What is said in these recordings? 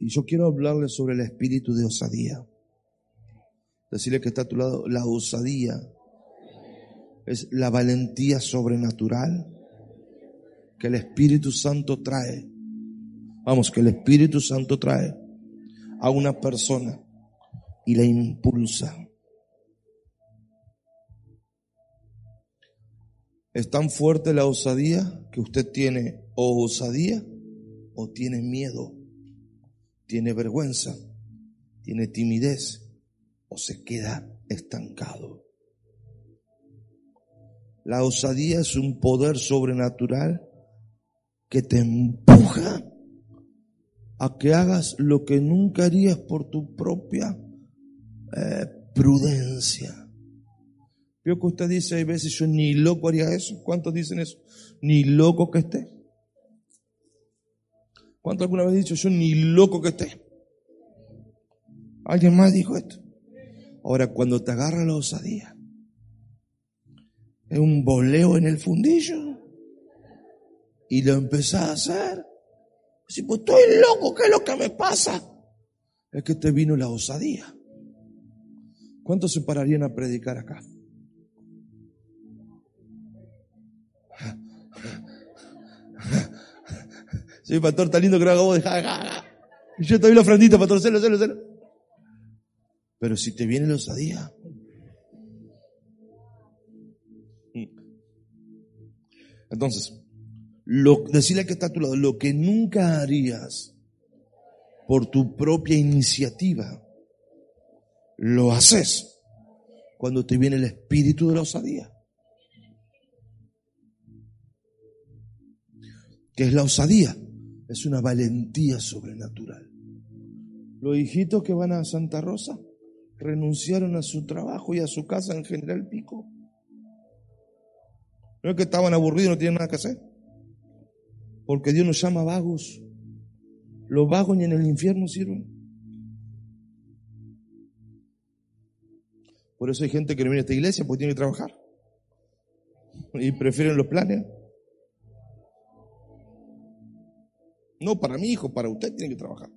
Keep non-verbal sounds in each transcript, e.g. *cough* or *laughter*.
Y yo quiero hablarle sobre el espíritu de osadía. Decirle que está a tu lado, la osadía es la valentía sobrenatural que el Espíritu Santo trae. Vamos, que el Espíritu Santo trae a una persona y la impulsa. Es tan fuerte la osadía que usted tiene o osadía o tiene miedo, tiene vergüenza, tiene timidez o se queda estancado. La osadía es un poder sobrenatural que te empuja a que hagas lo que nunca harías por tu propia eh, prudencia. Veo que usted dice, hay veces yo ni loco haría eso. ¿Cuántos dicen eso? Ni loco que esté. ¿Cuántos alguna vez dicho yo ni loco que esté? ¿Alguien más dijo esto? Ahora, cuando te agarra la osadía, es un boleo en el fundillo y lo empezás a hacer. Si pues estoy loco, ¿qué es lo que me pasa? Es que te vino la osadía. ¿Cuántos se pararían a predicar acá? Sí, pastor, está lindo que lo haga vos. Y yo te doy la ofrendita, pastor, celo, celo, celo. Pero si te viene la osadía. Entonces, lo, decirle que está a tu lado, lo que nunca harías por tu propia iniciativa, lo haces cuando te viene el espíritu de la osadía. ¿Qué es la osadía? Es una valentía sobrenatural. Los hijitos que van a Santa Rosa renunciaron a su trabajo y a su casa en General Pico. No es que estaban aburridos y no tienen nada que hacer. Porque Dios nos llama vagos. Los vagos ni en el infierno sirven. Por eso hay gente que no viene a esta iglesia porque tiene que trabajar. Y prefieren los planes. No para mi hijo, para usted tiene que trabajar.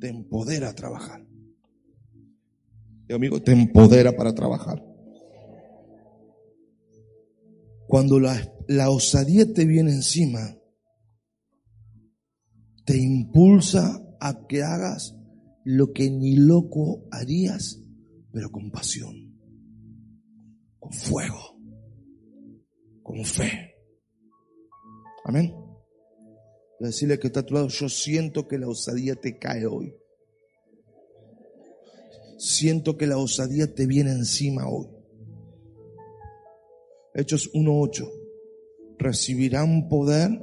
Te empodera a trabajar. Y amigo, te empodera para trabajar. Cuando la, la osadía te viene encima, te impulsa a que hagas lo que ni loco harías, pero con pasión, con fuego, con fe. Amén. Decirle que está a tu lado, yo siento que la osadía te cae hoy. Siento que la osadía te viene encima hoy. Hechos 1.8. Recibirán poder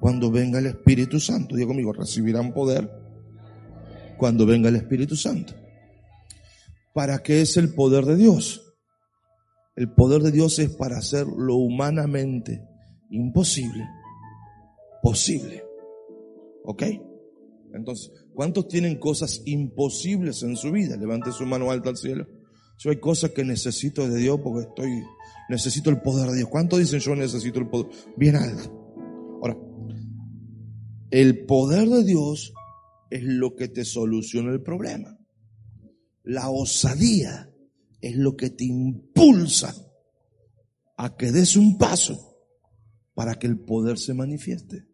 cuando venga el Espíritu Santo. Digo conmigo, recibirán poder cuando venga el Espíritu Santo. ¿Para qué es el poder de Dios? El poder de Dios es para hacer lo humanamente imposible, posible. ¿Ok? Entonces, ¿cuántos tienen cosas imposibles en su vida? Levante su mano alta al cielo. Yo hay cosas que necesito de Dios porque estoy, necesito el poder de Dios. ¿Cuántos dicen yo necesito el poder? Bien alto. Ahora, el poder de Dios es lo que te soluciona el problema. La osadía es lo que te impulsa a que des un paso para que el poder se manifieste.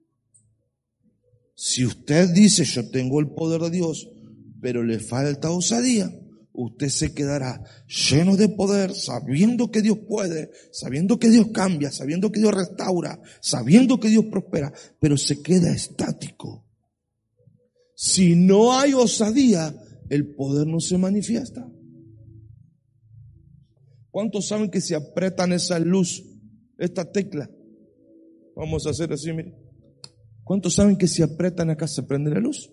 Si usted dice yo tengo el poder de Dios, pero le falta osadía, usted se quedará lleno de poder, sabiendo que Dios puede, sabiendo que Dios cambia, sabiendo que Dios restaura, sabiendo que Dios prospera, pero se queda estático. Si no hay osadía, el poder no se manifiesta. ¿Cuántos saben que si apretan esa luz, esta tecla? Vamos a hacer así, mire. ¿Cuántos saben que si apretan acá se prende la luz?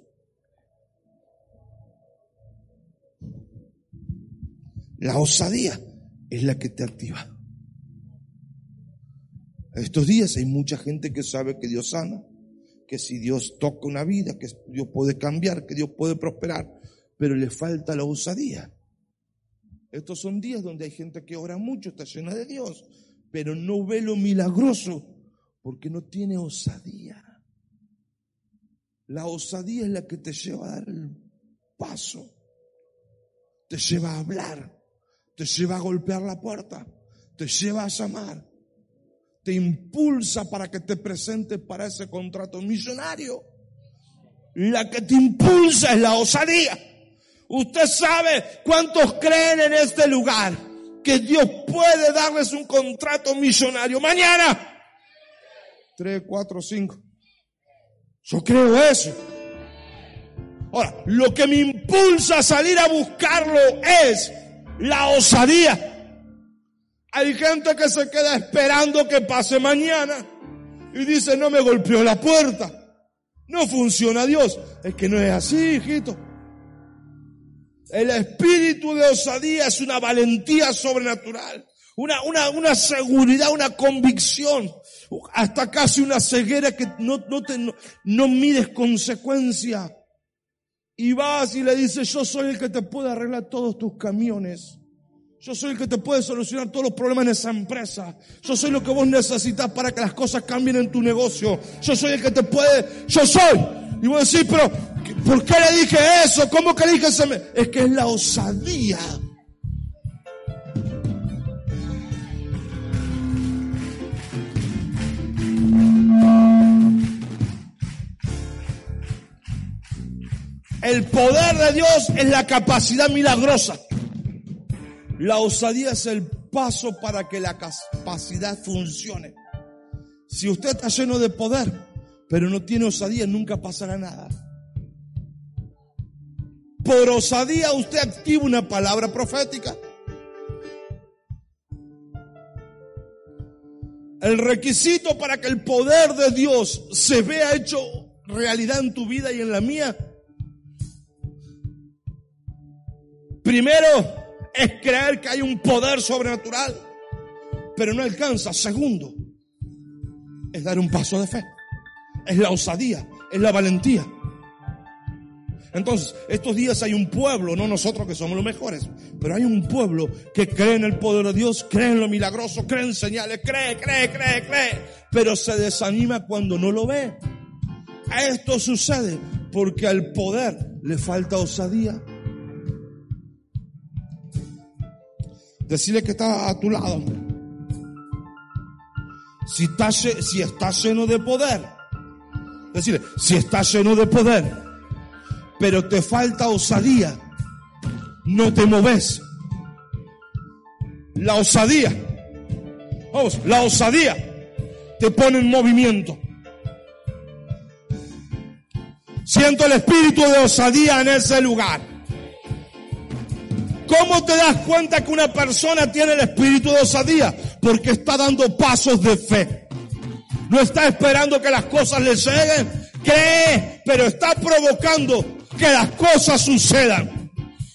La osadía es la que te activa. Estos días hay mucha gente que sabe que Dios sana, que si Dios toca una vida, que Dios puede cambiar, que Dios puede prosperar, pero le falta la osadía. Estos son días donde hay gente que ora mucho, está llena de Dios, pero no ve lo milagroso porque no tiene osadía. La osadía es la que te lleva a dar el paso, te lleva a hablar, te lleva a golpear la puerta, te lleva a llamar, te impulsa para que te presentes para ese contrato millonario. La que te impulsa es la osadía. Usted sabe cuántos creen en este lugar que Dios puede darles un contrato millonario mañana. Tres, cuatro, cinco. Yo creo eso. Ahora, lo que me impulsa a salir a buscarlo es la osadía. Hay gente que se queda esperando que pase mañana y dice, no me golpeó la puerta. No funciona Dios. Es que no es así, hijito. El espíritu de osadía es una valentía sobrenatural, una, una, una seguridad, una convicción, hasta casi una ceguera que no, no, te, no, mides consecuencia. Y vas y le dices, yo soy el que te puede arreglar todos tus camiones. Yo soy el que te puede solucionar todos los problemas en esa empresa. Yo soy lo que vos necesitas para que las cosas cambien en tu negocio. Yo soy el que te puede, yo soy. Y vos decís, pero ¿por qué le dije eso? ¿Cómo que le dije eso? Es que es la osadía. El poder de Dios es la capacidad milagrosa. La osadía es el paso para que la capacidad funcione. Si usted está lleno de poder, pero no tiene osadía, nunca pasará nada. Por osadía usted activa una palabra profética. El requisito para que el poder de Dios se vea hecho realidad en tu vida y en la mía. Primero es creer que hay un poder sobrenatural, pero no alcanza. Segundo, es dar un paso de fe es la osadía, es la valentía. Entonces, estos días hay un pueblo, no nosotros que somos los mejores, pero hay un pueblo que cree en el poder de Dios, cree en lo milagroso, cree en señales, cree, cree, cree, cree, pero se desanima cuando no lo ve. Esto sucede porque al poder le falta osadía. Decirle que está a tu lado. Si está, si está lleno de poder, decir, si estás lleno de poder, pero te falta osadía, no te moves. La osadía, vamos, la osadía te pone en movimiento. Siento el espíritu de osadía en ese lugar. ¿Cómo te das cuenta que una persona tiene el espíritu de osadía? Porque está dando pasos de fe. No está esperando que las cosas le lleguen. Cree, pero está provocando que las cosas sucedan.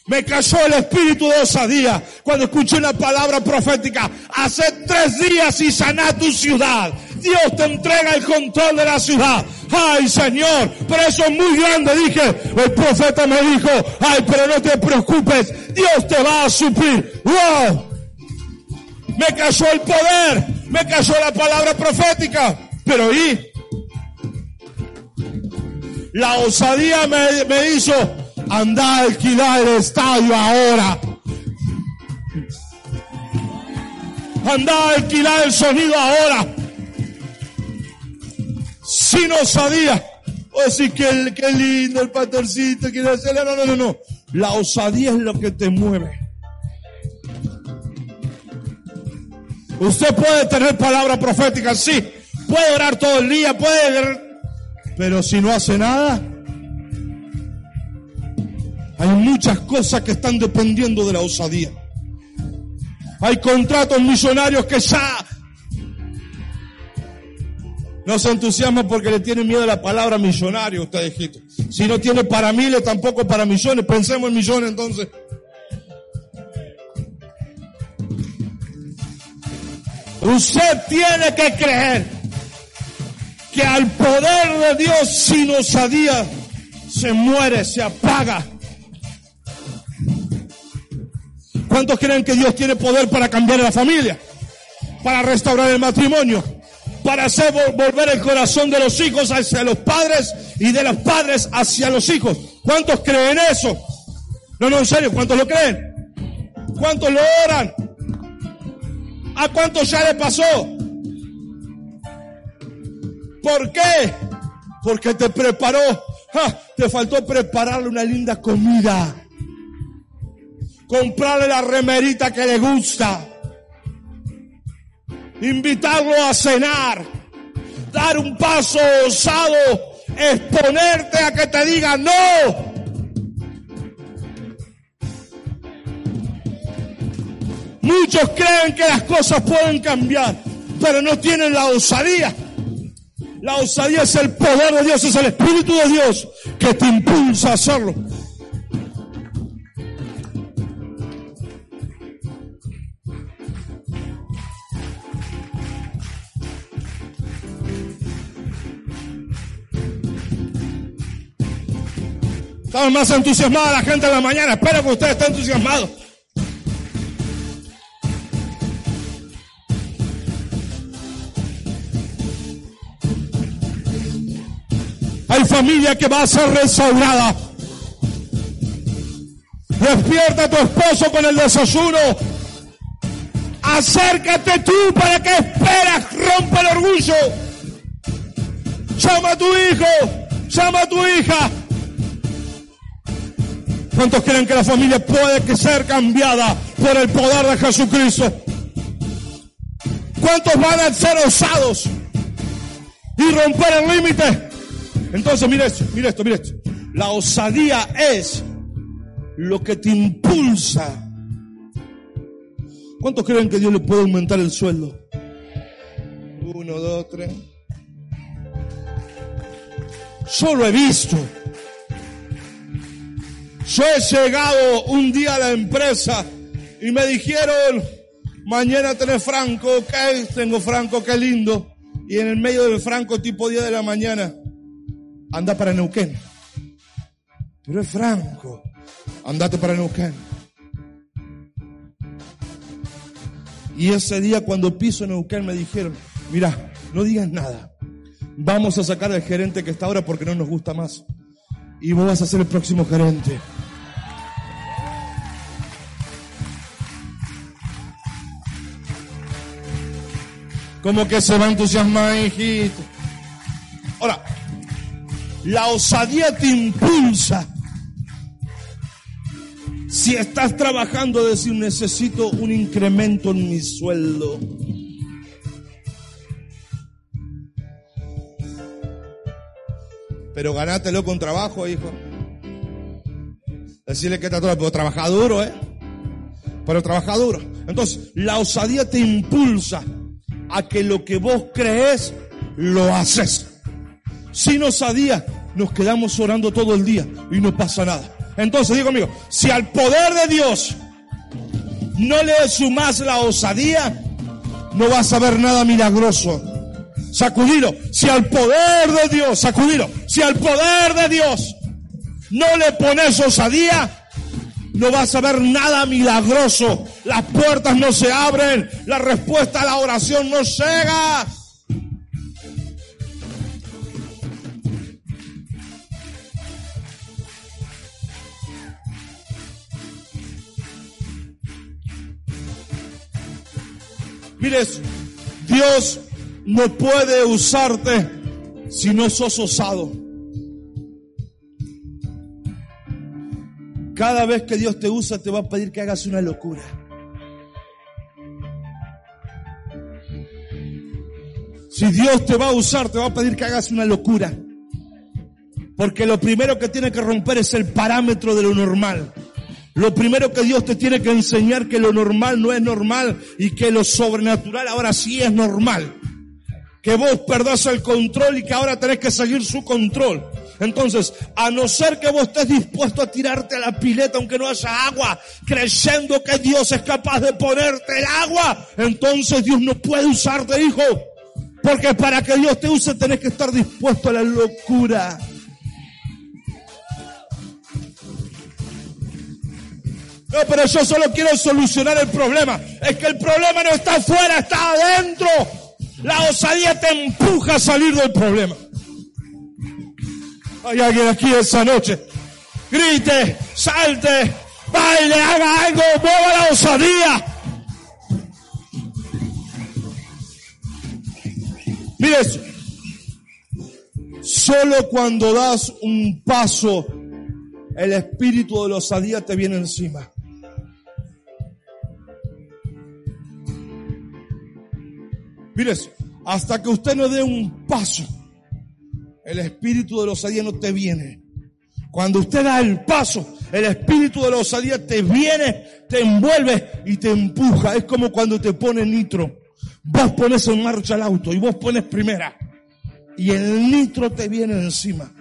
Me cayó el espíritu de osadía cuando escuché una palabra profética. Hace tres días y saná tu ciudad. Dios te entrega el control de la ciudad. Ay, Señor, pero eso es muy grande. Dije, el profeta me dijo, ay, pero no te preocupes. Dios te va a suplir. Wow. Me cayó el poder me cayó la palabra profética. Pero ¿y? La osadía me, me hizo andar a alquilar el estadio ahora. Andar a alquilar el sonido ahora. Sin osadía. O decir que, que lindo el patercito, quiere hacerle. No, no, no, no. La osadía es lo que te mueve. Usted puede tener palabra profética, sí. Puede orar todo el día, puede... Pero si no hace nada, hay muchas cosas que están dependiendo de la osadía. Hay contratos millonarios que ya no se entusiasman porque le tienen miedo a la palabra millonario, usted hijito. Si no tiene para miles, tampoco para millones. Pensemos en millones entonces. Usted tiene que creer que al poder de Dios sin osadía se muere, se apaga. ¿Cuántos creen que Dios tiene poder para cambiar la familia? Para restaurar el matrimonio, para hacer volver el corazón de los hijos hacia los padres y de los padres hacia los hijos. ¿Cuántos creen eso? No, no, en serio, ¿cuántos lo creen? ¿Cuántos lo oran? ¿A cuántos ya le pasó? ¿Por qué? Porque te preparó. Te faltó prepararle una linda comida. Comprarle la remerita que le gusta. Invitarlo a cenar. Dar un paso osado. Exponerte a que te diga no. Muchos creen que las cosas pueden cambiar, pero no tienen la osadía. La osadía es el poder de Dios, es el Espíritu de Dios que te impulsa a hacerlo. Más entusiasmada la gente en la mañana. Espero que usted esté entusiasmado. Hay familia que va a ser restaurada. Despierta a tu esposo con el desayuno. Acércate tú para que esperas, rompa el orgullo. Llama a tu hijo, llama a tu hija. ¿Cuántos creen que la familia puede ser cambiada por el poder de Jesucristo? ¿Cuántos van a ser osados y romper el límite? Entonces, mire esto, mire esto, mire esto. La osadía es lo que te impulsa. ¿Cuántos creen que Dios le puede aumentar el sueldo? Uno, dos, tres. Yo lo he visto. Yo he llegado un día a la empresa y me dijeron, mañana tenés franco, ok, tengo franco, qué lindo. Y en el medio del franco, tipo 10 de la mañana, anda para Neuquén. Pero es franco, andate para Neuquén. Y ese día cuando piso Neuquén me dijeron, mira, no digas nada. Vamos a sacar al gerente que está ahora porque no nos gusta más. Y vos vas a ser el próximo gerente. Como que se va a entusiasmar, hijito. Ahora, la osadía te impulsa. Si estás trabajando, decir, necesito un incremento en mi sueldo. Pero ganátelo con trabajo, hijo. Decirle que está todo, pero trabaja duro, ¿eh? Pero trabaja duro. Entonces, la osadía te impulsa a que lo que vos crees, lo haces. Sin osadía, nos quedamos orando todo el día y no pasa nada. Entonces, digo amigo, si al poder de Dios no le sumas la osadía, no vas a ver nada milagroso. Sacudilo. Si al poder de Dios, sacudilo. Si al poder de Dios no le pones osadía, no vas a ver nada milagroso. Las puertas no se abren. La respuesta a la oración no llega. Mires, Dios no puede usarte si no sos osado. Cada vez que Dios te usa te va a pedir que hagas una locura. Si Dios te va a usar, te va a pedir que hagas una locura. Porque lo primero que tiene que romper es el parámetro de lo normal. Lo primero que Dios te tiene que enseñar que lo normal no es normal y que lo sobrenatural ahora sí es normal. Que vos perdás el control y que ahora tenés que seguir su control. Entonces, a no ser que vos estés dispuesto a tirarte a la pileta aunque no haya agua, creyendo que Dios es capaz de ponerte el agua, entonces Dios no puede usarte, hijo. Porque para que Dios te use tenés que estar dispuesto a la locura. No, pero yo solo quiero solucionar el problema. Es que el problema no está afuera, está adentro. La osadía te empuja a salir del problema. Hay alguien aquí esa noche. Grite, salte, baile, haga algo, mueva la osadía. Mire. Solo cuando das un paso, el espíritu de la osadía te viene encima. Mire eso. Hasta que usted no dé un paso, el espíritu de la osadía no te viene. Cuando usted da el paso, el espíritu de la osadía te viene, te envuelve y te empuja. Es como cuando te pone nitro. Vos pones en marcha el auto y vos pones primera. Y el nitro te viene encima.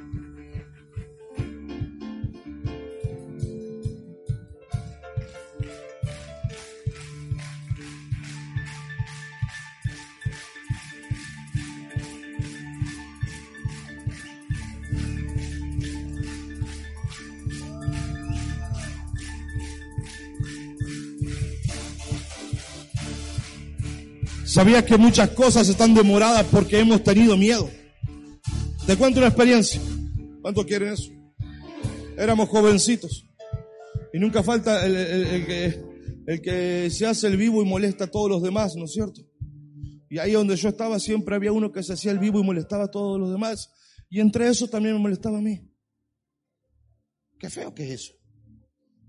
¿Sabías que muchas cosas están demoradas porque hemos tenido miedo? Te cuento una experiencia. ¿Cuánto quieren eso? Éramos jovencitos. Y nunca falta el, que, se hace el vivo y molesta a todos los demás, ¿no es cierto? Y ahí donde yo estaba siempre había uno que se hacía el vivo y molestaba a todos los demás. Y entre eso también me molestaba a mí. Qué feo que es eso.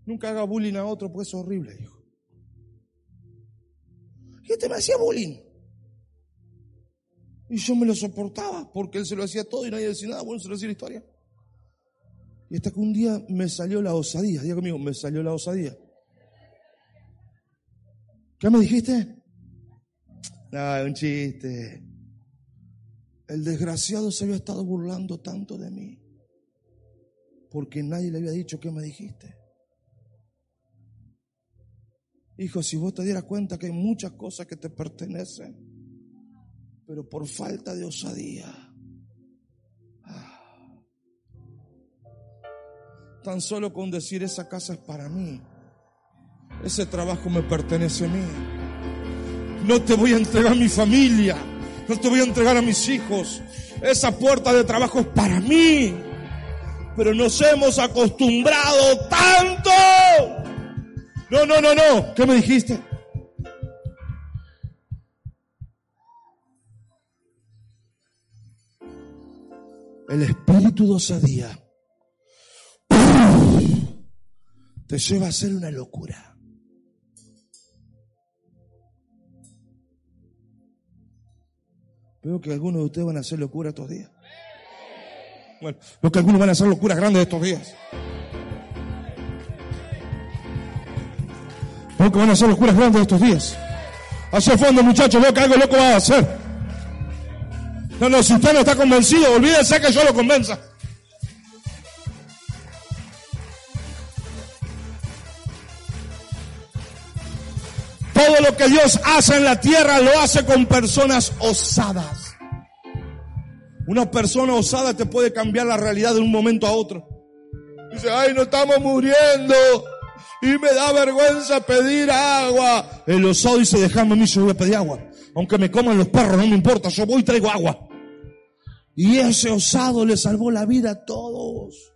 Nunca haga bullying a otro, pues es horrible, hijo. Y este me hacía bullying. Y yo me lo soportaba porque él se lo hacía todo y nadie decía nada. Bueno, se lo hacía la historia. Y hasta que un día me salió la osadía. Diga conmigo, me salió la osadía. ¿Qué me dijiste? No, un chiste. El desgraciado se había estado burlando tanto de mí. Porque nadie le había dicho qué me dijiste. Hijo, si vos te dieras cuenta que hay muchas cosas que te pertenecen, pero por falta de osadía, ah, tan solo con decir esa casa es para mí, ese trabajo me pertenece a mí, no te voy a entregar a mi familia, no te voy a entregar a mis hijos, esa puerta de trabajo es para mí, pero nos hemos acostumbrado tanto no, no, no, no. ¿Qué me dijiste? El espíritu de osadía te lleva a hacer una locura. Veo que algunos de ustedes van a hacer locura estos días. Bueno, veo que algunos van a hacer locuras grandes estos días. que van a hacer locuras grandes estos días. Hacia fondo, muchachos, veo que algo loco va a hacer. No, no, si usted no está convencido, olvídese que yo lo convenza. Todo lo que Dios hace en la tierra lo hace con personas osadas. Una persona osada te puede cambiar la realidad de un momento a otro. Dice, ay, no estamos muriendo y me da vergüenza pedir agua. El osado dice, déjame a mí, yo voy a pedir agua. Aunque me coman los perros, no me importa, yo voy y traigo agua. Y ese osado le salvó la vida a todos.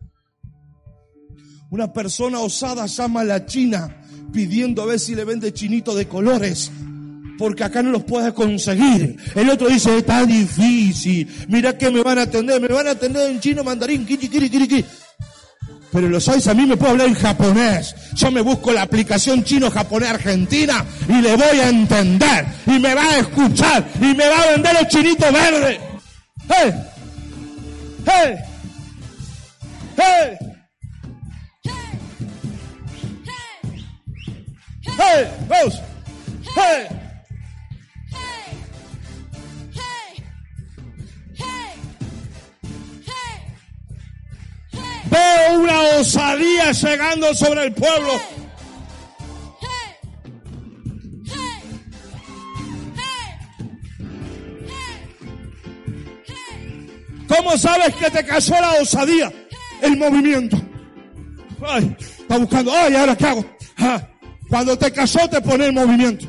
Una persona osada llama a la China pidiendo a ver si le vende chinito de colores. Porque acá no los puede conseguir. El otro dice, está difícil. Mira que me van a atender. Me van a atender en chino, mandarín, kiri, kiri, kiri. Pero los sabes, a mí me puedo hablar en japonés. Yo me busco la aplicación chino-japonés argentina y le voy a entender. Y me va a escuchar. Y me va a vender los chinitos verdes. ¡Hey! ¡Hey! ¡Hey! ¡Hey! ¡Vamos! ¡Hey! Veo una osadía llegando sobre el pueblo. ¿Cómo sabes que te cayó la osadía? El movimiento. Ay, está buscando, ay, ahora qué hago. Ah, cuando te casó te pone el movimiento.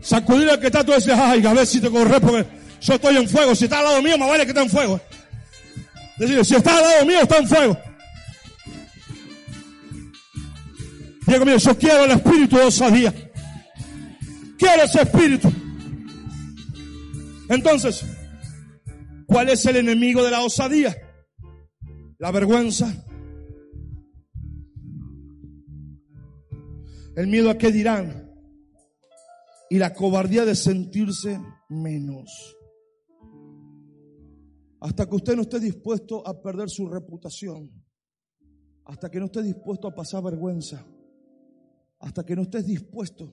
Sacudir al que está tú dices, ay, a ver si te corres porque yo estoy en fuego. Si está al lado mío, me vale que está en fuego. Decir, si está al lado mío, está en fuego. Mío, yo quiero el espíritu de osadía. Quiero ese espíritu. Entonces, ¿cuál es el enemigo de la osadía? La vergüenza. El miedo a qué dirán. Y la cobardía de sentirse menos. Hasta que usted no esté dispuesto a perder su reputación. Hasta que no esté dispuesto a pasar vergüenza. Hasta que no estés dispuesto.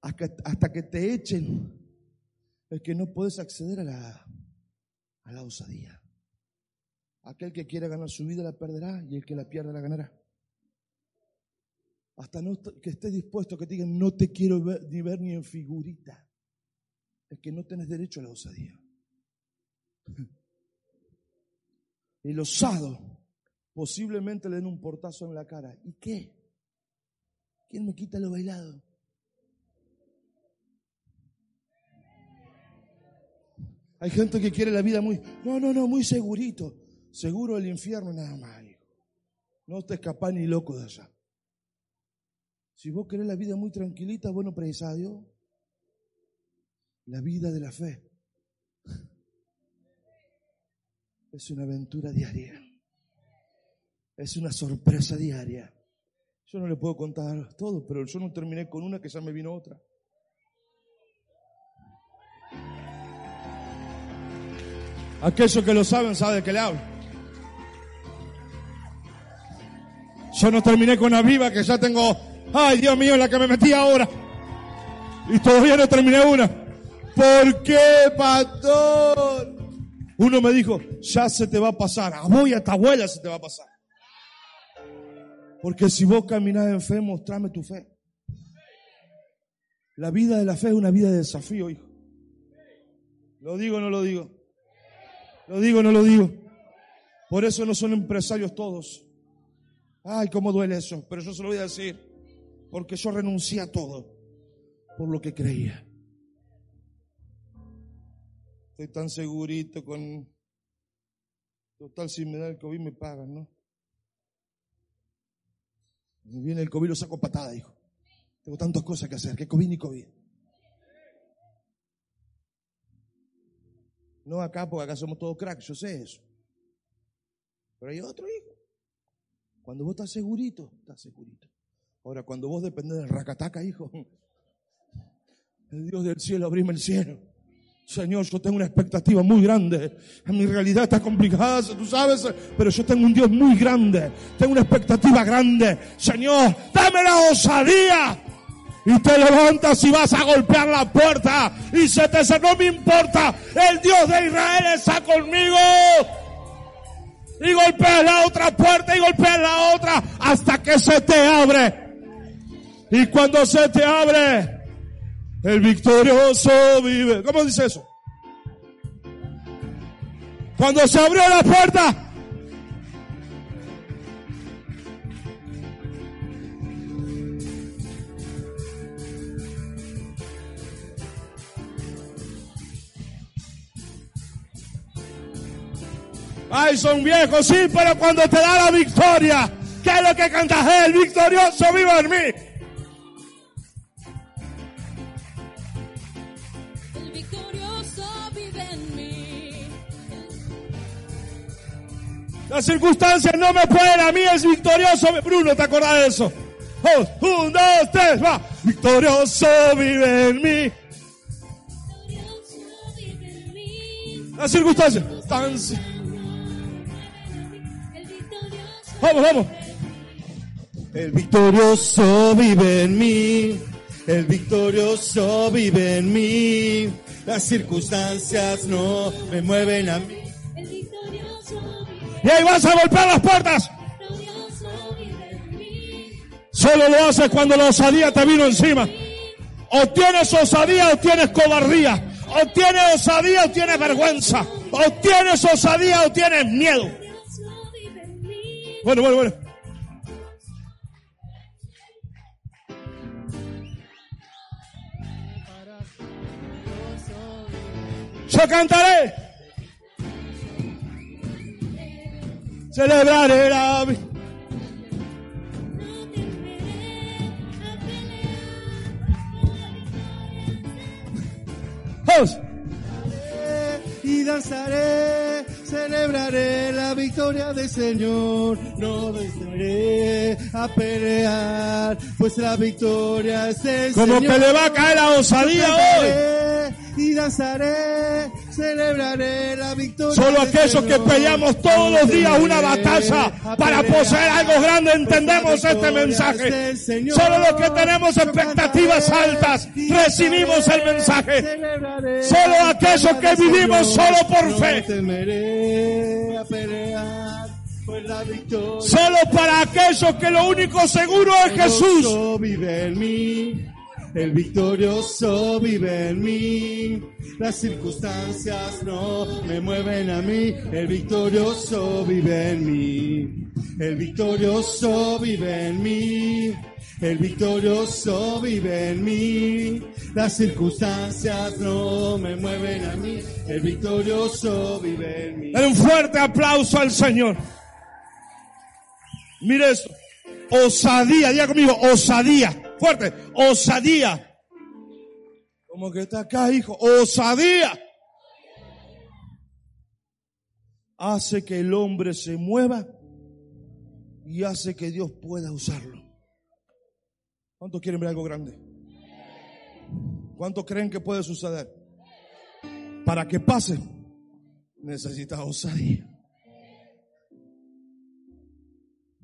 Hasta que te echen. Es que no puedes acceder a la, a la osadía. Aquel que quiera ganar su vida la perderá y el que la pierda la ganará. Hasta no, que estés dispuesto a que te digan, no te quiero ni ver ni en figurita. Es que no tenés derecho a la osadía. *laughs* El osado posiblemente le den un portazo en la cara. ¿Y qué? ¿Quién me quita lo bailado? Hay gente que quiere la vida muy, no, no, no, muy segurito. Seguro el infierno nada más, hijo. No te escapas ni loco de allá. Si vos querés la vida muy tranquilita, bueno, precisa a Dios. La vida de la fe *laughs* es una aventura diaria. Es una sorpresa diaria. Yo no le puedo contar todo, pero yo no terminé con una que ya me vino otra. Aquellos que lo saben saben de qué le hablo. Yo no terminé con la viva que ya tengo, ay Dios mío, la que me metí ahora. Y todavía no terminé una. ¿Por qué, pastor? Uno me dijo, ya se te va a pasar. A vos y a tu abuela se te va a pasar. Porque si vos caminás en fe, mostrame tu fe. La vida de la fe es una vida de desafío, hijo. ¿Lo digo o no lo digo? Lo digo o no lo digo. Por eso no son empresarios todos. Ay, cómo duele eso. Pero yo se lo voy a decir. Porque yo renuncié a todo por lo que creía. Estoy tan segurito con... Total, si me da el COVID me pagan, ¿no? Me viene el COVID, lo saco patada, hijo. Tengo tantas cosas que hacer, que COVID ni COVID. No acá, porque acá somos todos cracks, yo sé eso. Pero hay otro hijo. Cuando vos estás segurito, estás segurito. Ahora, cuando vos dependés del racataca, hijo, *laughs* el Dios del cielo, abrime el cielo. Señor, yo tengo una expectativa muy grande. Mi realidad está complicada, tú sabes, pero yo tengo un Dios muy grande. Tengo una expectativa grande. Señor, dame la osadía y te levantas y vas a golpear la puerta y se te dice, no me importa, el Dios de Israel está conmigo. Y golpeas la otra puerta y golpeas la otra hasta que se te abre. Y cuando se te abre, el victorioso vive. ¿Cómo dice eso? Cuando se abrió la puerta, Ay, son viejos, sí, pero cuando te da la victoria, ¿qué es lo que cantas? El victorioso vive en mí. Las circunstancias no me pueden, a mí es victorioso. Bruno, ¿te acordás de eso? Dos, un, dos, tres, va. Victorioso vive en mí. Las circunstancias. Vamos, vamos. El victorioso vive en mí, el victorioso vive en mí. Las circunstancias no me mueven a mí y ahí vas a golpear las puertas. Solo lo haces cuando la osadía te vino encima. O tienes osadía o tienes cobardía. O tienes osadía o tienes vergüenza. O tienes osadía o tienes miedo. Bueno, bueno, bueno. Yo cantaré. Celebraré la vi- Vamos. Y danzaré, celebraré la victoria del Señor. No descenderé a pelear, pues la victoria es Como Señor. que le va a caer la osadía hoy. Y danzaré, celebraré la victoria. Solo aquellos que peleamos todos los días una batalla para poseer algo grande, entendemos este mensaje. Solo los que tenemos expectativas altas recibimos el mensaje. Solo aquellos que vivimos solo por fe. Solo para aquellos que lo único seguro es Jesús. El victorioso vive en mí. Las circunstancias no me mueven a mí. El victorioso vive en mí. El victorioso vive en mí. El victorioso vive en mí. Las circunstancias no me mueven a mí. El victorioso vive en mí. Dale un fuerte aplauso al Señor. Mire esto. Osadía, diga conmigo, osadía. Fuerte, osadía. Como que está acá, hijo. Osadía. Hace que el hombre se mueva y hace que Dios pueda usarlo. ¿Cuántos quieren ver algo grande? ¿Cuántos creen que puede suceder? Para que pase, necesita osadía.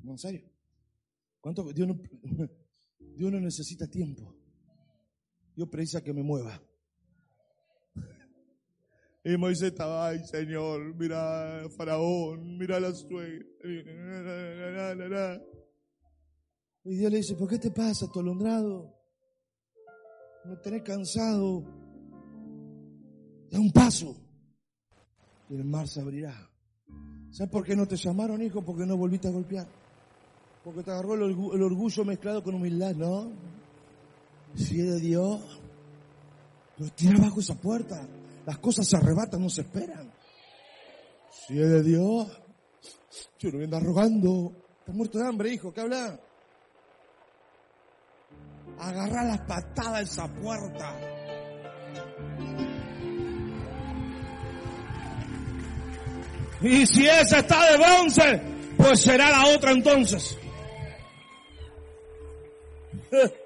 En serio. ¿Cuánto? Dios no, *laughs* Dios no necesita tiempo. Dios precisa que me mueva. Y Moisés estaba, ay Señor, mira Faraón, mira a la suegra. Y Dios le dice, ¿por qué te pasa, atolondrado? No tenés cansado. Da un paso. Y el mar se abrirá. ¿Sabes por qué no te llamaron, hijo? Porque no volviste a golpear. Porque te agarró el, orgu- el orgullo mezclado con humildad, ¿no? Si es de Dios, pero tira abajo esa puerta. Las cosas se arrebatan, no se esperan. Si es de Dios, yo no me anda rogando. Estás muerto de hambre, hijo, ¿qué habla? Agarra las patadas de esa puerta. Y si esa está de bronce, pues será la otra entonces. *laughs*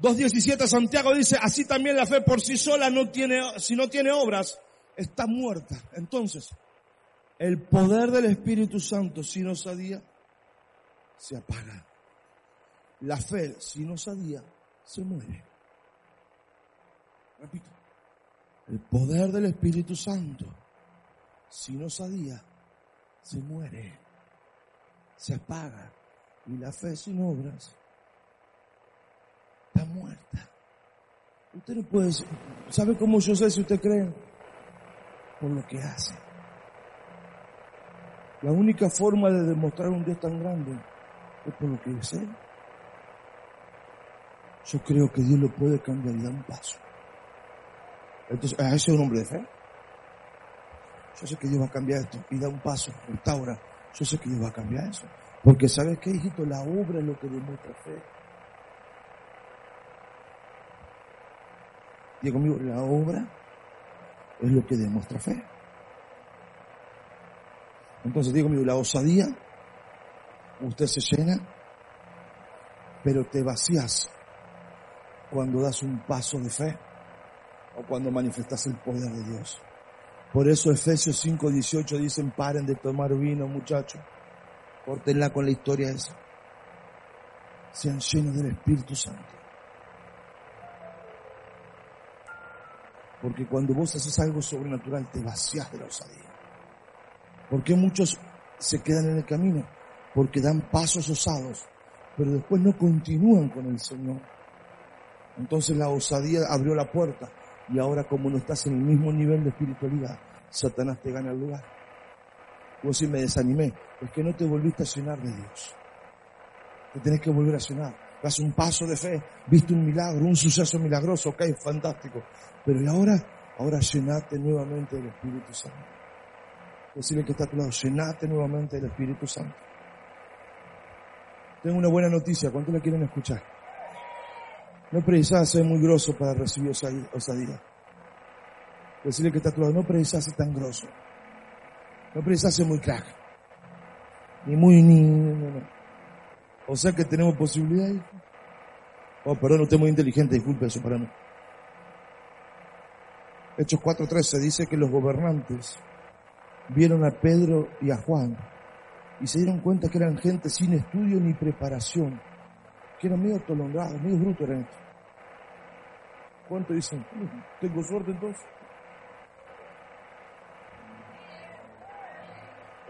2.17 Santiago dice, así también la fe por sí sola no tiene, si no tiene obras, está muerta. Entonces, el poder del Espíritu Santo sin osadía se apaga. La fe sin osadía se muere. Repito, el poder del Espíritu Santo sin osadía se muere, se apaga. Y la fe sin obras está muerta. Usted no puede, ¿sabe cómo yo sé si usted cree? Por lo que hace. La única forma de demostrar un Dios tan grande es por lo que es Él. Yo creo que Dios lo puede cambiar y dar un paso. Entonces, ¿a ese es un hombre de fe? Yo sé que Dios va a cambiar esto y da un paso, restaura. Yo sé que Dios va a cambiar eso. Porque ¿sabes qué, hijito? La obra es lo que demuestra fe. Diga conmigo, la obra es lo que demuestra fe. Entonces, digo conmigo, la osadía, usted se llena, pero te vacías cuando das un paso de fe o cuando manifestas el poder de Dios. Por eso Efesios 5:18 dicen, paren de tomar vino, muchachos. Córtenla con la historia esa. Sean llenos del Espíritu Santo. Porque cuando vos haces algo sobrenatural, te vacías de la osadía. ¿Por qué muchos se quedan en el camino? Porque dan pasos osados, pero después no continúan con el Señor. Entonces la osadía abrió la puerta y ahora como no estás en el mismo nivel de espiritualidad, Satanás te gana el lugar. Vos sí me desanimé, es que no te volviste a llenar de Dios. Te tenés que volver a llenar. das un paso de fe, viste un milagro, un suceso milagroso, ok, fantástico. Pero ahora, ahora llenate nuevamente del Espíritu Santo. Decirle que está a tu lado, llenate nuevamente del Espíritu Santo. Tengo una buena noticia, ¿cuánto la quieren escuchar? No precisas ser muy grosso para recibir osadía. Decirle que está a tu lado, no precisas ser tan grosso. No precisas ser muy crack. Ni muy, ni, no, no. O sea que tenemos posibilidad. Oh, perdón, usted es muy inteligente, disculpe eso para mí. Hechos 4.13 dice que los gobernantes vieron a Pedro y a Juan y se dieron cuenta que eran gente sin estudio ni preparación, que eran medio atolondrados, medio brutos eran estos. ¿Cuánto dicen? "Mm, Tengo suerte entonces.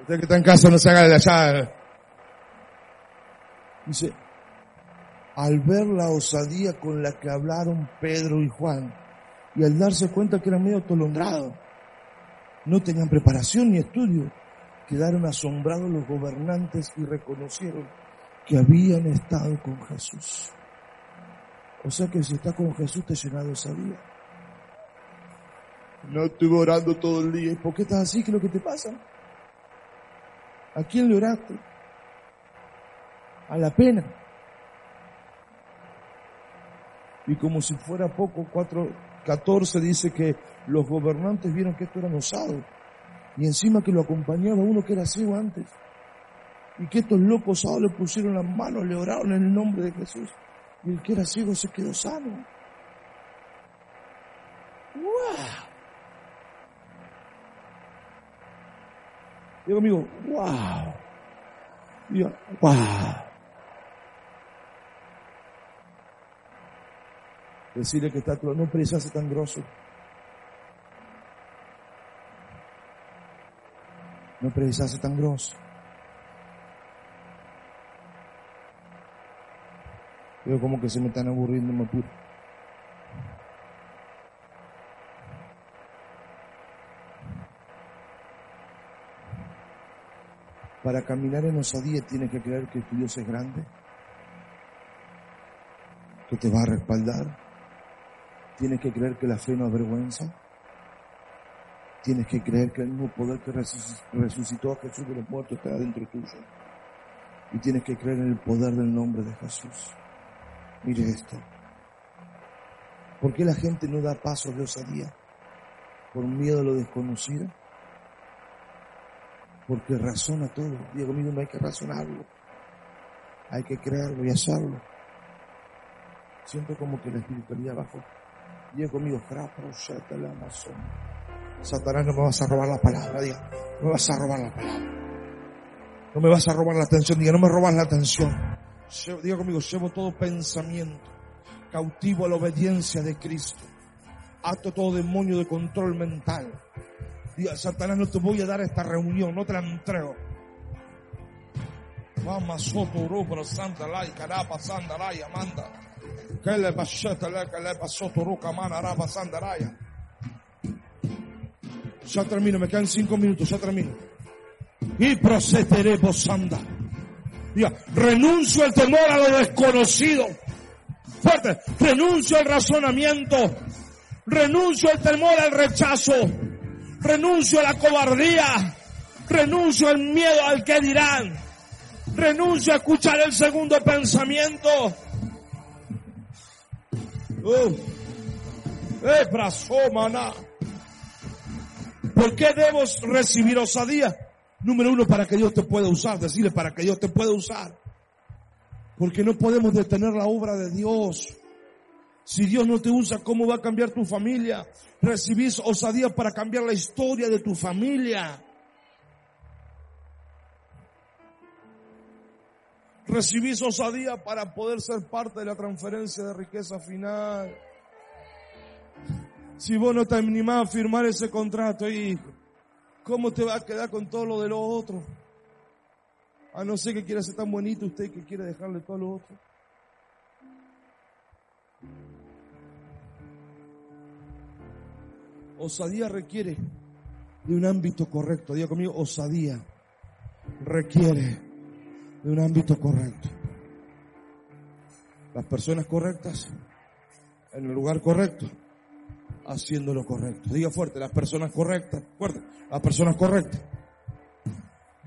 Usted que está en casa no se haga de allá. Dice, al ver la osadía con la que hablaron Pedro y Juan, y al darse cuenta que eran medio atolondrados, no tenían preparación ni estudio, quedaron asombrados los gobernantes y reconocieron que habían estado con Jesús. O sea que si estás con Jesús te llenas de osadía. No estuve orando todo el día. ¿Y por qué estás así? ¿Qué es lo que te pasa? ¿A quién le oraste? A la pena. Y como si fuera poco, 4.14 dice que los gobernantes vieron que esto era osado. Y encima que lo acompañaba uno que era ciego antes. Y que estos locos osados le pusieron las manos, le oraron en el nombre de Jesús. Y el que era ciego se quedó sano. ¡Wow! Digo amigo, wow. Diga, wow. Decirle que está todo, no precisas tan grosso. No precisas tan grosso. Veo como que se me están aburriendo, me apuro. Para caminar en osadía tienes que creer que tu Dios es grande, que te va a respaldar. Tienes que creer que la fe no avergüenza. Tienes que creer que el mismo poder que resuc- resucitó a Jesús de los muertos está dentro tuyo. Y tienes que creer en el poder del nombre de Jesús. Mire esto. ¿Por qué la gente no da pasos de osadía? ¿Por miedo a lo desconocido? Porque razona todo. Diego mío, no hay que razonarlo. Hay que creerlo y hacerlo. Siento como que la espiritualidad bajó. Diego conmigo, la Amazon. Satanás, no me vas a robar la palabra, diga. No me vas a robar la palabra. No me vas a robar la atención, diga, no me robas la atención. Diga conmigo, llevo todo pensamiento cautivo a la obediencia de Cristo. Ato todo demonio de control mental. Diga, Satanás, no te voy a dar esta reunión, no te la entrego. Vamos, soto, rubro, santa, lai, carapa, santa, lai, amanda. Que le bacheta, le, que le pasó, ruca, mana, rapa, santa, raya. Ya termino, me quedan cinco minutos, ya termino. Y procederemos, santa. Diga, renuncio al temor a lo desconocido. Fuerte, renuncio al razonamiento. Renuncio al temor al rechazo. Renuncio a la cobardía. Renuncio al miedo al que dirán. Renuncio a escuchar el segundo pensamiento. Eh. ¿Por qué debo recibir osadía? Número uno, para que Dios te pueda usar. Decirle para que Dios te pueda usar. Porque no podemos detener la obra de Dios. Si Dios no te usa, ¿cómo va a cambiar tu familia? Recibís osadía para cambiar la historia de tu familia. Recibís osadía para poder ser parte de la transferencia de riqueza final. Si vos no te animás a firmar ese contrato, hijo, ¿cómo te va a quedar con todo lo de lo otro? A no ser que quiera ser tan bonito usted que quiere dejarle todo lo otro. Osadía requiere de un ámbito correcto. Diga conmigo, osadía requiere de un ámbito correcto. Las personas correctas en el lugar correcto, haciendo lo correcto. Diga fuerte, las personas correctas, fuerte, las personas correctas,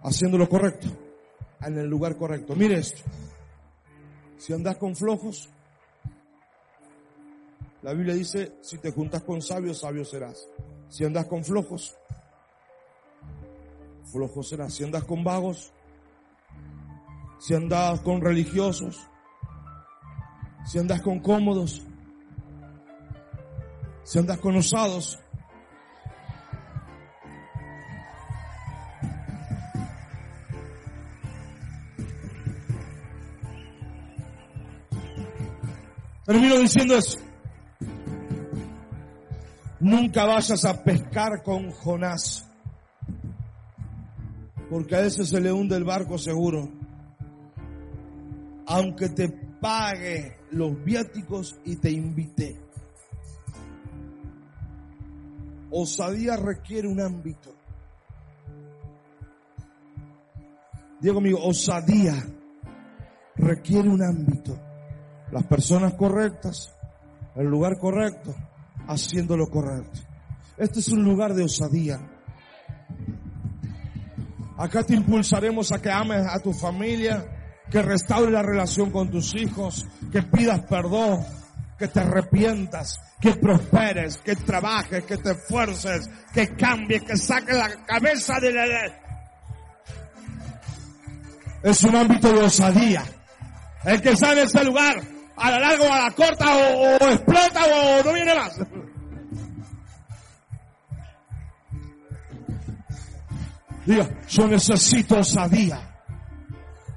haciendo lo correcto, en el lugar correcto. Mire esto. Si andas con flojos, la Biblia dice, si te juntas con sabios, sabio serás. Si andas con flojos, flojo serás. Si andas con vagos, si andas con religiosos, si andas con cómodos, si andas con osados, Termino diciendo eso. Nunca vayas a pescar con Jonás. Porque a veces se le hunde el barco seguro. Aunque te pague los viáticos y te invite. Osadía requiere un ámbito. Digo conmigo, osadía requiere un ámbito. Las personas correctas, el lugar correcto, haciendo lo correcto. Este es un lugar de osadía. Acá te impulsaremos a que ames a tu familia, que restaure la relación con tus hijos, que pidas perdón, que te arrepientas, que prosperes, que trabajes, que te esfuerces, que cambies, que saques la cabeza de la... Es un ámbito de osadía. El que sale en ese lugar, a la larga o a la corta, o, o explota o no viene más. Diga, yo necesito osadía.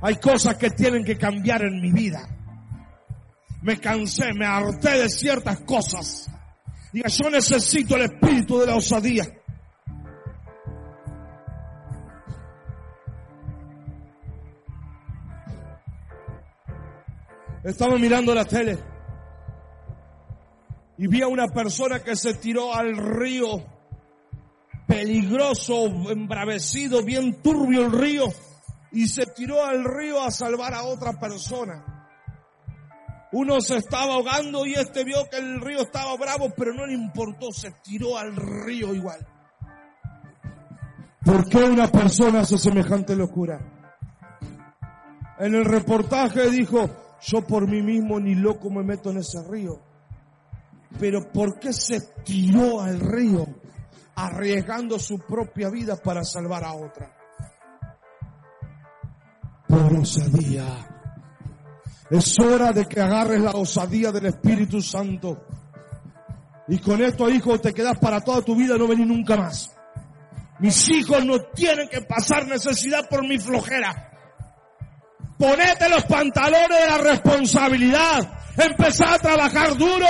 Hay cosas que tienen que cambiar en mi vida. Me cansé, me harté de ciertas cosas. Diga, yo necesito el espíritu de la osadía. Estaba mirando la tele y vi a una persona que se tiró al río peligroso, embravecido, bien turbio el río, y se tiró al río a salvar a otra persona. Uno se estaba ahogando y este vio que el río estaba bravo, pero no le importó, se tiró al río igual. ¿Por qué una persona hace semejante locura? En el reportaje dijo, yo por mí mismo ni loco me meto en ese río. Pero ¿por qué se tiró al río? Arriesgando su propia vida para salvar a otra. Por osadía. Es hora de que agarres la osadía del Espíritu Santo. Y con esto, hijo, te quedas para toda tu vida y no venís nunca más. Mis hijos no tienen que pasar necesidad por mi flojera. Ponete los pantalones de la responsabilidad. Empezá a trabajar duro.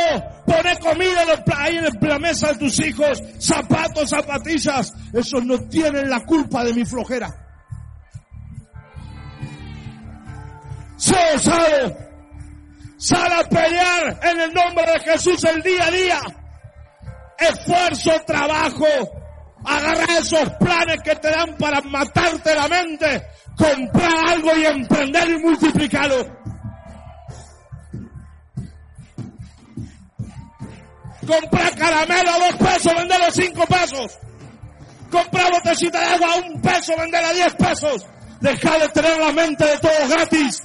Poné comida en pla- ahí en la mesa de tus hijos. Zapatos, zapatillas. Esos no tienen la culpa de mi flojera. Sé osado. Sal a pelear en el nombre de Jesús el día a día. Esfuerzo, trabajo. Agarra esos planes que te dan para matarte la mente. Comprar algo y emprender y multiplicarlo. Comprar caramelo a dos pesos, venderlo a cinco pesos. Comprar botecita de agua a un peso, venderla a diez pesos. Deja de tener la mente de todo gratis.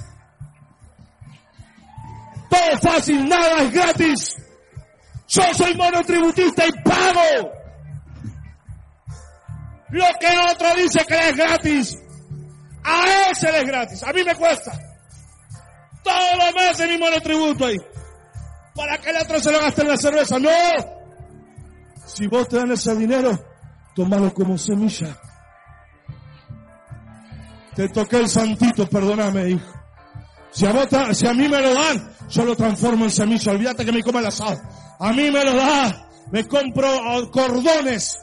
Todo fácil, nada es gratis. Yo soy monotributista y pago. Lo que otro dice que es gratis. A ese le es gratis. A mí me cuesta. Todos los meses mi monotributo ahí. Para que el otro se lo gaste en la cerveza. No. Si vos te dan ese dinero, tomalo como semilla. Te toqué el santito, perdóname, hijo. Si a, vos si a mí me lo dan, yo lo transformo en semilla. Olvídate que me come el asado. A mí me lo da. Me compro cordones.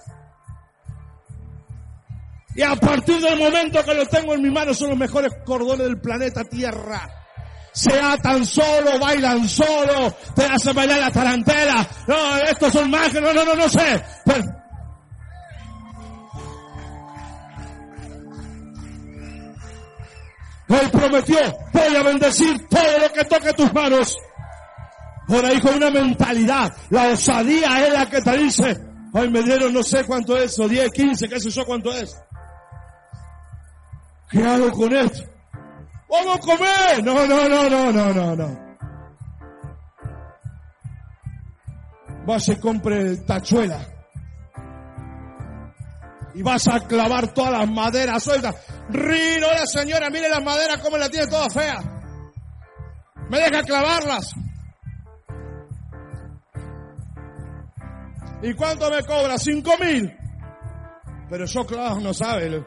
Y a partir del momento que los tengo en mi mano son los mejores cordones del planeta Tierra. Se atan solo, bailan solo, te hacen bailar la tarantela. No, estos son mágicos, no, no, no, no sé. Pero- Él prometió, Voy a bendecir todo lo que toque tus manos. Ahora, hijo, una mentalidad. La osadía es la que te dice, ay, me dieron no sé cuánto es, o 10, 15, qué sé yo cuánto es. ¿Qué hago con esto? Vamos a comer. No, no, no, no, no, no, no. Vaya y compre tachuela. Y vas a clavar todas las maderas sueltas. Rino, la señora, mire las maderas como la tiene toda fea. Me deja clavarlas. ¿Y cuánto me cobra? Cinco mil. Pero yo clavo, no sabe.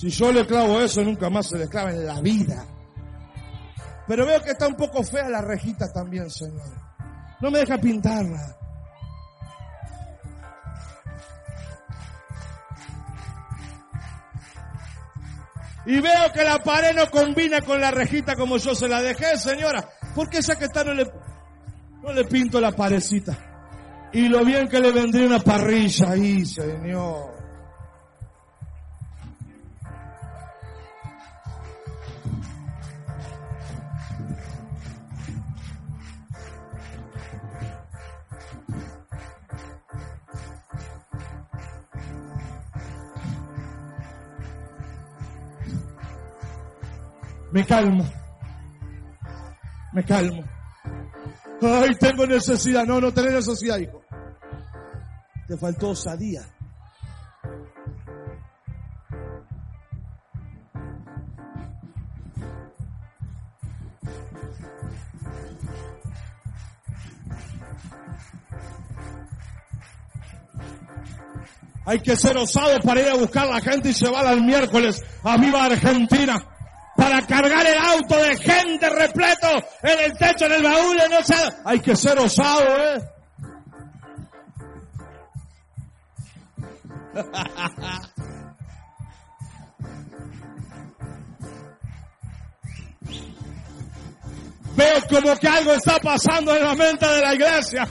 Si yo le clavo eso, nunca más se le clava en la vida. Pero veo que está un poco fea la rejita también, Señor. No me deja pintarla. Y veo que la pared no combina con la rejita como yo se la dejé, señora. ¿Por qué esa que está no le, no le pinto la parecita? Y lo bien que le vendría una parrilla ahí, señor. Me calmo. Me calmo. Ay, tengo necesidad. No, no tenés necesidad, hijo. Te faltó osadía. Hay que ser osado para ir a buscar a la gente y llevarla el miércoles a Viva Argentina. Para cargar el auto de gente repleto en el techo, en el baúl, no sé. Hay que ser osado, eh. *laughs* Veo como que algo está pasando en la mente de la iglesia.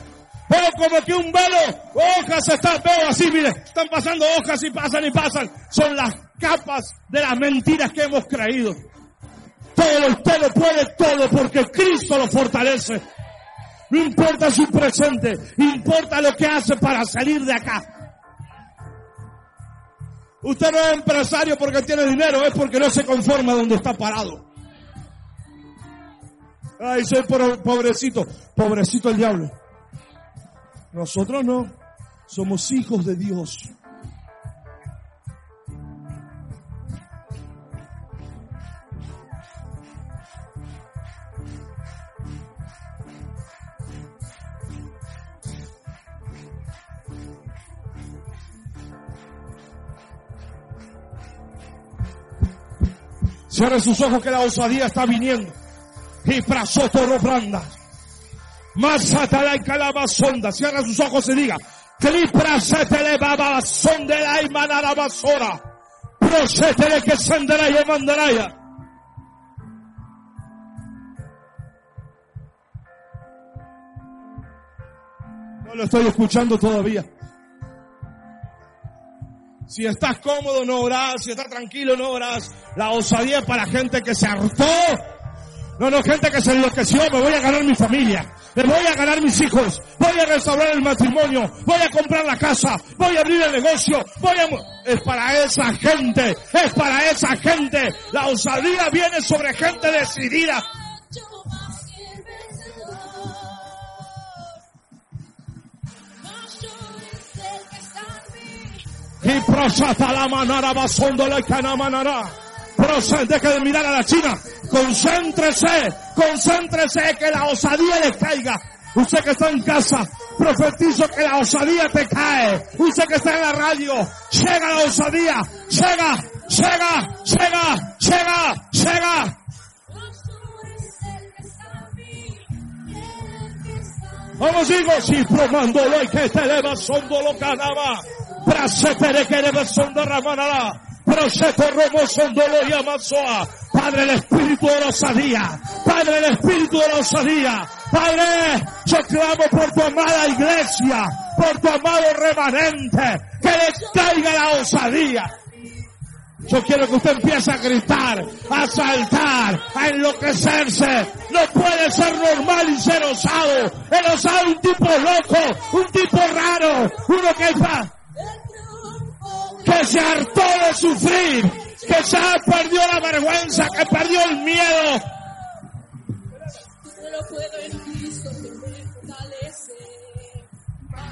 Veo como que un velo, hojas están, veo así, mire, están pasando hojas y pasan y pasan. Son las capas de las mentiras que hemos creído. Todo usted lo puede todo porque Cristo lo fortalece. No importa su presente, importa lo que hace para salir de acá. Usted no es empresario porque tiene dinero, es porque no se conforma donde está parado. Ay, soy po- pobrecito, pobrecito el diablo. Nosotros no, somos hijos de Dios. Cierre sus ojos que la osadía está viniendo. Y prasoto robranda. Masatala y calabazonda. Cierra sus ojos y diga. Clipra se te le baba sonde la y manara basora. Prosetele que senderaya mandaraya. No lo estoy escuchando todavía. Si estás cómodo, no orás. Si estás tranquilo, no orás. La osadía es para gente que se hartó. No, no, gente que se enloqueció. Me voy a ganar mi familia. Me voy a ganar mis hijos. Voy a restaurar el matrimonio. Voy a comprar la casa. Voy a abrir el negocio. Voy a... Es para esa gente. Es para esa gente. La osadía viene sobre gente decidida. Y prosata la manara basondo la canamanara. Deje de mirar a la China. Concéntrese, concéntrese que la osadía le caiga. Usted que está en casa, profetizo que la osadía te cae. Usted que está en la radio, llega la osadía, llega, llega, llega, llega, llega. Vamos hijos, si promandolo y que te eleva sondolo canaba. Padre, el espíritu de la osadía. Padre, el espíritu de la osadía. Padre, yo clamo por tu amada iglesia, por tu amado remanente, que le caiga la osadía. Yo quiero que usted empiece a gritar, a saltar, a enloquecerse. No puede ser normal y ser osado. El osado es un tipo loco, un tipo raro, uno que, pa- que se hartó de sufrir, que ya perdió la vergüenza, que perdió el miedo.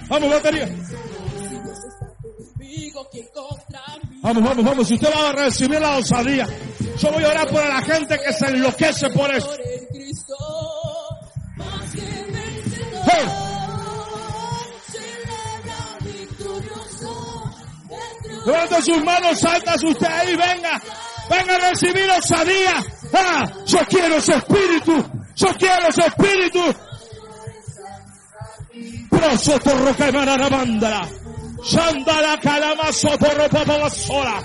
Vamos, batería. Vamos, vamos, vamos. Si usted va a recibir la osadía, yo voy a orar por la gente que se enloquece por eso. Hey. Levanta sus manos altas usted ahí, venga. Venga a recibir osadía. Ah, yo quiero ese espíritu. Yo quiero ese espíritu. Proso torro que manara mandala. Shandala calama sotorro papabasola.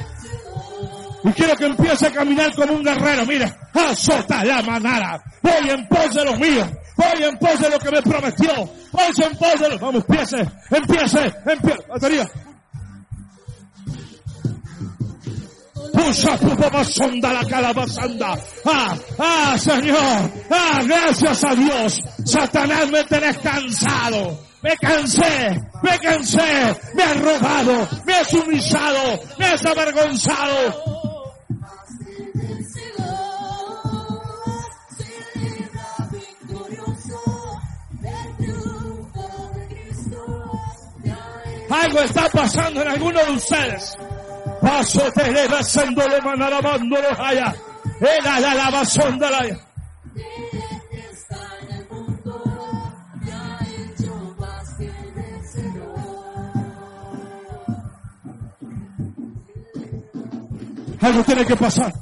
Y quiero que empiece a caminar como un guerrero. Mira, azota la manara. Voy en pos de lo mío. Voy en pos de lo que me prometió. Voy en pos de lo... Vamos, empiece, empiece, empiece. Pusa tu papá sonda la calabazanda. Ah, ah, Señor. Ah, gracias a Dios. Satanás me tenés cansado. Me cansé, me cansé, me has robado, me has humillado, me has avergonzado. Algo está pasando en alguno de ustedes. Paso te eleva haciéndolo manarabándolo allá. Era la lavazón de la... Algo tiene que pasar.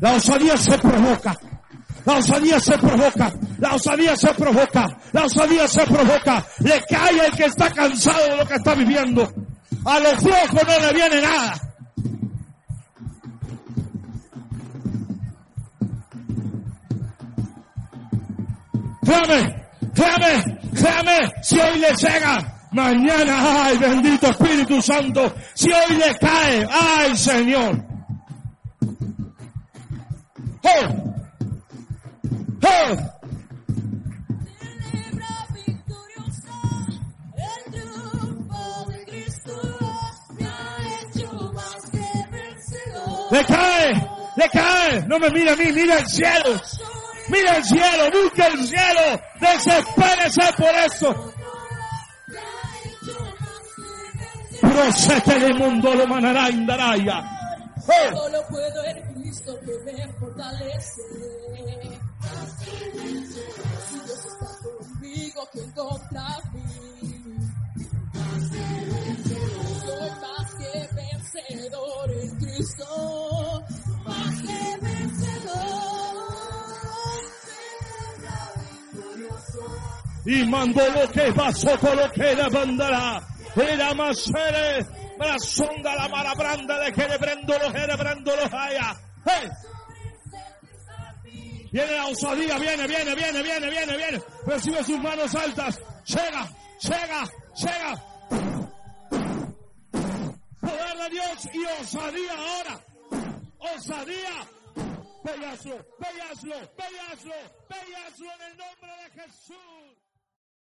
La osadía se provoca. La osadía se provoca. La osadía se provoca. La osadía se provoca. Le cae el que está cansado de lo que está viviendo. A los flojos no le viene nada. Clame, clame, clame. Si hoy le llega, mañana, ay, bendito Espíritu Santo. Si hoy le cae, ay, Señor. ¡Oh! ¡Oh! ¡Le cae! ¡Le cae! No me mire a mí, mira el cielo. Mira el cielo, busca el cielo. Desespérese por eso. Procete el mundo lo manará indaraya. Solo puedo en Cristo que me fortalece. Si Dios está conmigo, ¿quién contra y mandó lo que pasó con lo que le mandará. Era más sere, la sonda la marabranda de que le prendo lo que le prendo lo haya. ¡Hey! Viene la osadía, viene, viene, viene, viene, viene, viene. Recibe sus manos altas. Llega, llega, llega. Poder de Dios y osadía ahora. Osadía. Hazlo, ve y hazlo en el nombre de Jesús.